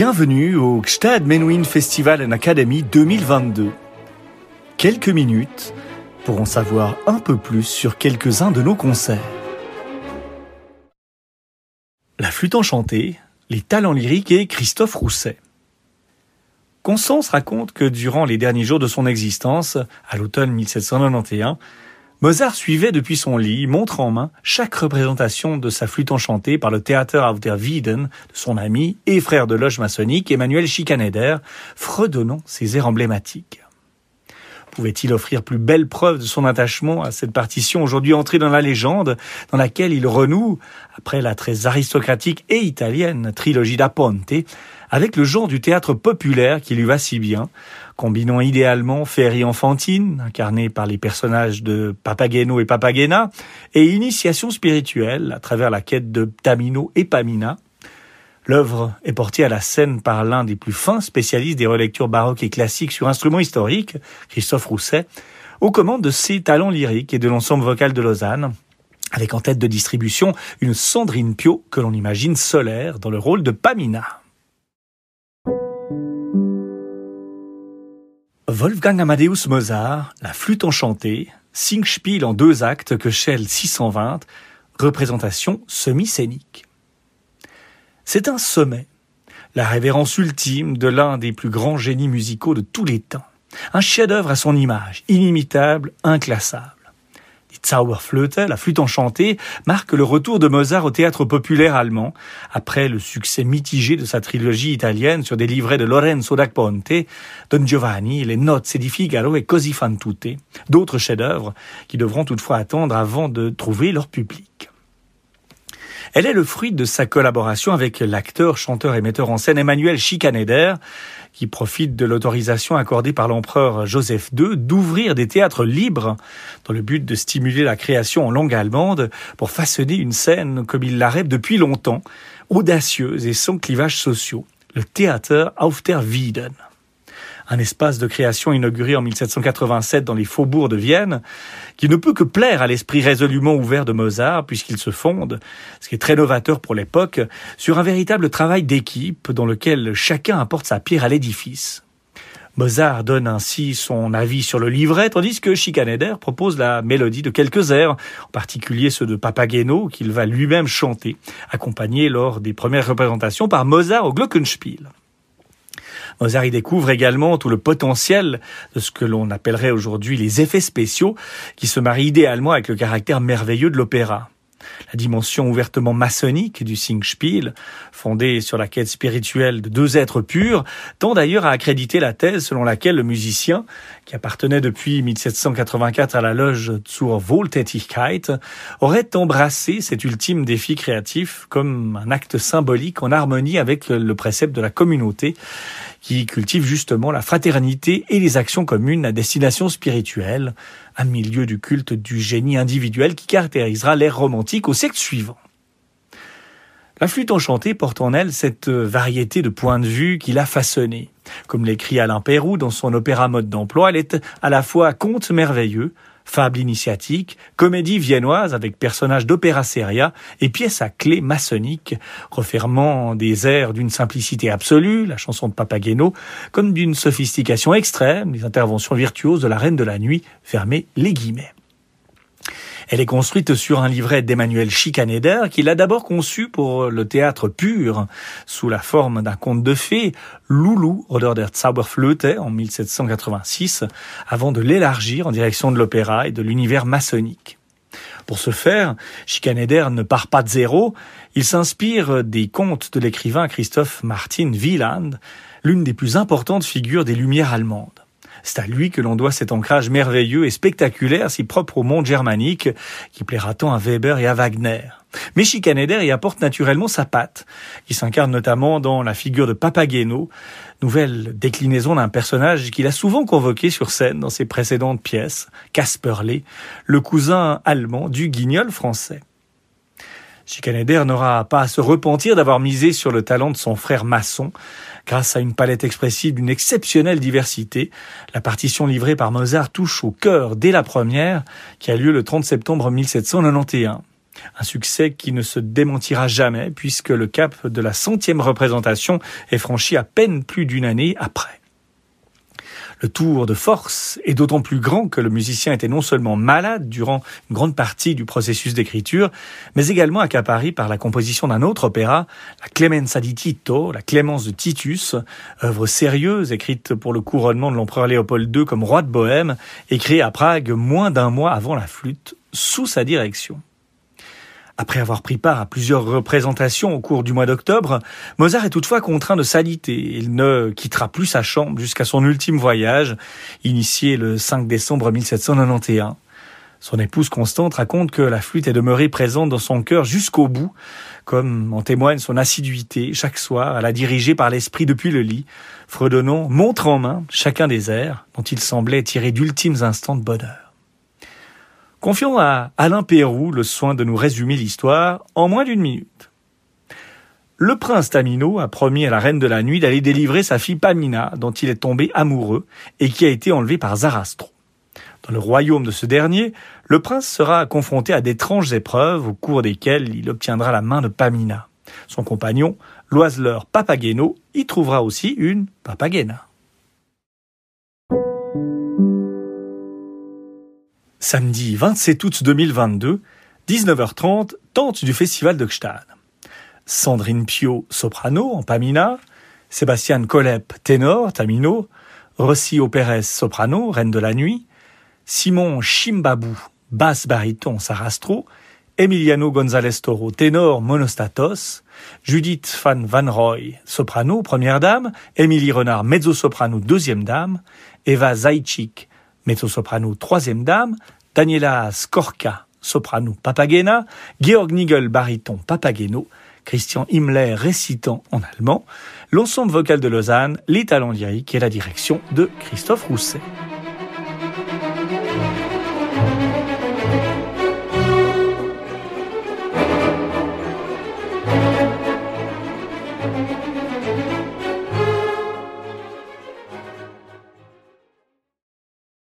Bienvenue au Gstad Menuhin Festival and Academy 2022. Quelques minutes pour en savoir un peu plus sur quelques-uns de nos concerts. La flûte enchantée, les talents lyriques et Christophe Rousset. Constance raconte que durant les derniers jours de son existence, à l'automne 1791, Mozart suivait depuis son lit, montre en main, chaque représentation de sa flûte enchantée par le Theater auf der Wieden de son ami et frère de loge maçonnique Emmanuel Schikaneder, fredonnant ses airs emblématiques. Pouvait-il offrir plus belle preuve de son attachement à cette partition aujourd'hui entrée dans la légende, dans laquelle il renoue, après la très aristocratique et italienne trilogie da Ponte, avec le genre du théâtre populaire qui lui va si bien, combinant idéalement féerie enfantine, incarnée par les personnages de Papageno et Papagena, et initiation spirituelle à travers la quête de Tamino et Pamina. L'œuvre est portée à la scène par l'un des plus fins spécialistes des relectures baroques et classiques sur instruments historiques, Christophe Rousset, aux commandes de ses talents lyriques et de l'ensemble vocal de Lausanne, avec en tête de distribution une Sandrine Pio que l'on imagine solaire dans le rôle de Pamina. Wolfgang Amadeus Mozart, La flûte enchantée, Singspiel en deux actes que Shell 620, représentation semi-scénique. C'est un sommet, la révérence ultime de l'un des plus grands génies musicaux de tous les temps. Un chef-d'œuvre à son image, inimitable, inclassable. Zauberflöte, la flûte enchantée, marque le retour de Mozart au théâtre populaire allemand, après le succès mitigé de sa trilogie italienne sur des livrets de Lorenzo da Ponte, Don Giovanni, Les Notes di Figaro et Così fan tutte, d'autres chefs-d'œuvre qui devront toutefois attendre avant de trouver leur public. Elle est le fruit de sa collaboration avec l'acteur, chanteur et metteur en scène Emmanuel Schikaneder, qui profite de l'autorisation accordée par l'empereur Joseph II d'ouvrir des théâtres libres dans le but de stimuler la création en langue allemande pour façonner une scène comme il la rêve depuis longtemps, audacieuse et sans clivages sociaux, le Theater auf der Wieden un espace de création inauguré en 1787 dans les faubourgs de Vienne, qui ne peut que plaire à l'esprit résolument ouvert de Mozart, puisqu'il se fonde, ce qui est très novateur pour l'époque, sur un véritable travail d'équipe dans lequel chacun apporte sa pierre à l'édifice. Mozart donne ainsi son avis sur le livret, tandis que Schikaneder propose la mélodie de quelques airs, en particulier ceux de Papageno, qu'il va lui-même chanter, accompagné lors des premières représentations par Mozart au Glockenspiel. Mozart y découvre également tout le potentiel de ce que l'on appellerait aujourd'hui les effets spéciaux, qui se marient idéalement avec le caractère merveilleux de l'opéra. La dimension ouvertement maçonnique du Singspiel, fondée sur la quête spirituelle de deux êtres purs, tend d'ailleurs à accréditer la thèse selon laquelle le musicien, qui appartenait depuis 1784 à la loge zur Wohltätigkeit, aurait embrassé cet ultime défi créatif comme un acte symbolique en harmonie avec le précepte de la communauté, qui cultive justement la fraternité et les actions communes à destination spirituelle, un milieu du culte du génie individuel qui caractérisera l'ère romantique au siècle suivant. La flûte enchantée porte en elle cette variété de points de vue qu'il a façonné. Comme l'écrit Alain Pérou dans son opéra mode d'emploi, elle est à la fois conte merveilleux, fable initiatique, comédie viennoise avec personnages d'opéra seria et pièces à clé maçonnique, refermant des airs d'une simplicité absolue, la chanson de Papageno, comme d'une sophistication extrême, les interventions virtuoses de la Reine de la Nuit, fermées les guillemets. Elle est construite sur un livret d'Emmanuel Schikaneder, qu'il a d'abord conçu pour le théâtre pur, sous la forme d'un conte de fées, Loulou oder der Zauberflöte, en 1786, avant de l'élargir en direction de l'opéra et de l'univers maçonnique. Pour ce faire, Schikaneder ne part pas de zéro, il s'inspire des contes de l'écrivain Christophe Martin Wieland, l'une des plus importantes figures des Lumières allemandes. C'est à lui que l'on doit cet ancrage merveilleux et spectaculaire si propre au monde germanique qui plaira tant à Weber et à Wagner. Mais y apporte naturellement sa patte, qui s'incarne notamment dans la figure de Papageno, nouvelle déclinaison d'un personnage qu'il a souvent convoqué sur scène dans ses précédentes pièces, Casperlé, le cousin allemand du guignol français. Schikaneder n'aura pas à se repentir d'avoir misé sur le talent de son frère maçon, grâce à une palette expressive d'une exceptionnelle diversité. La partition livrée par Mozart touche au cœur dès la première, qui a lieu le 30 septembre 1791. Un succès qui ne se démentira jamais puisque le cap de la centième représentation est franchi à peine plus d'une année après. Le tour de force est d'autant plus grand que le musicien était non seulement malade durant une grande partie du processus d'écriture, mais également accaparé par la composition d'un autre opéra, la Clemenza di Tito, la Clémence de Titus, œuvre sérieuse écrite pour le couronnement de l'empereur Léopold II comme roi de Bohême créée à Prague moins d'un mois avant la flûte, sous sa direction. Après avoir pris part à plusieurs représentations au cours du mois d'octobre, Mozart est toutefois contraint de s'aliter. Il ne quittera plus sa chambre jusqu'à son ultime voyage, initié le 5 décembre 1791. Son épouse Constante raconte que la flûte est demeurée présente dans son cœur jusqu'au bout, comme en témoigne son assiduité chaque soir à la diriger par l'esprit depuis le lit, fredonnant montre en main chacun des airs dont il semblait tirer d'ultimes instants de bonheur. Confions à Alain Pérou le soin de nous résumer l'histoire en moins d'une minute. Le prince Tamino a promis à la reine de la nuit d'aller délivrer sa fille Pamina, dont il est tombé amoureux et qui a été enlevée par Zarastro. Dans le royaume de ce dernier, le prince sera confronté à d'étranges épreuves au cours desquelles il obtiendra la main de Pamina. Son compagnon, l'oiseleur Papageno, y trouvera aussi une Papagena. Samedi 27 août 2022, 19h30, tente du festival de Gstaad. Sandrine Pio, soprano, en Pamina, Sébastien Colep, ténor, Tamino, Rossio Pérez, soprano, reine de la nuit, Simon Chimbabou, basse baryton, Sarastro, Emiliano González Toro, ténor, monostatos, Judith van Van Roy, soprano, première dame, Émilie Renard, mezzo-soprano, deuxième dame, Eva Zajcik, mezzo-soprano, troisième dame, Daniela Skorka, soprano Papagena, Georg Nigel, baryton Papageno, Christian Himmler récitant en allemand, l'ensemble vocal de Lausanne, les talents lyriques et la direction de Christophe Rousset.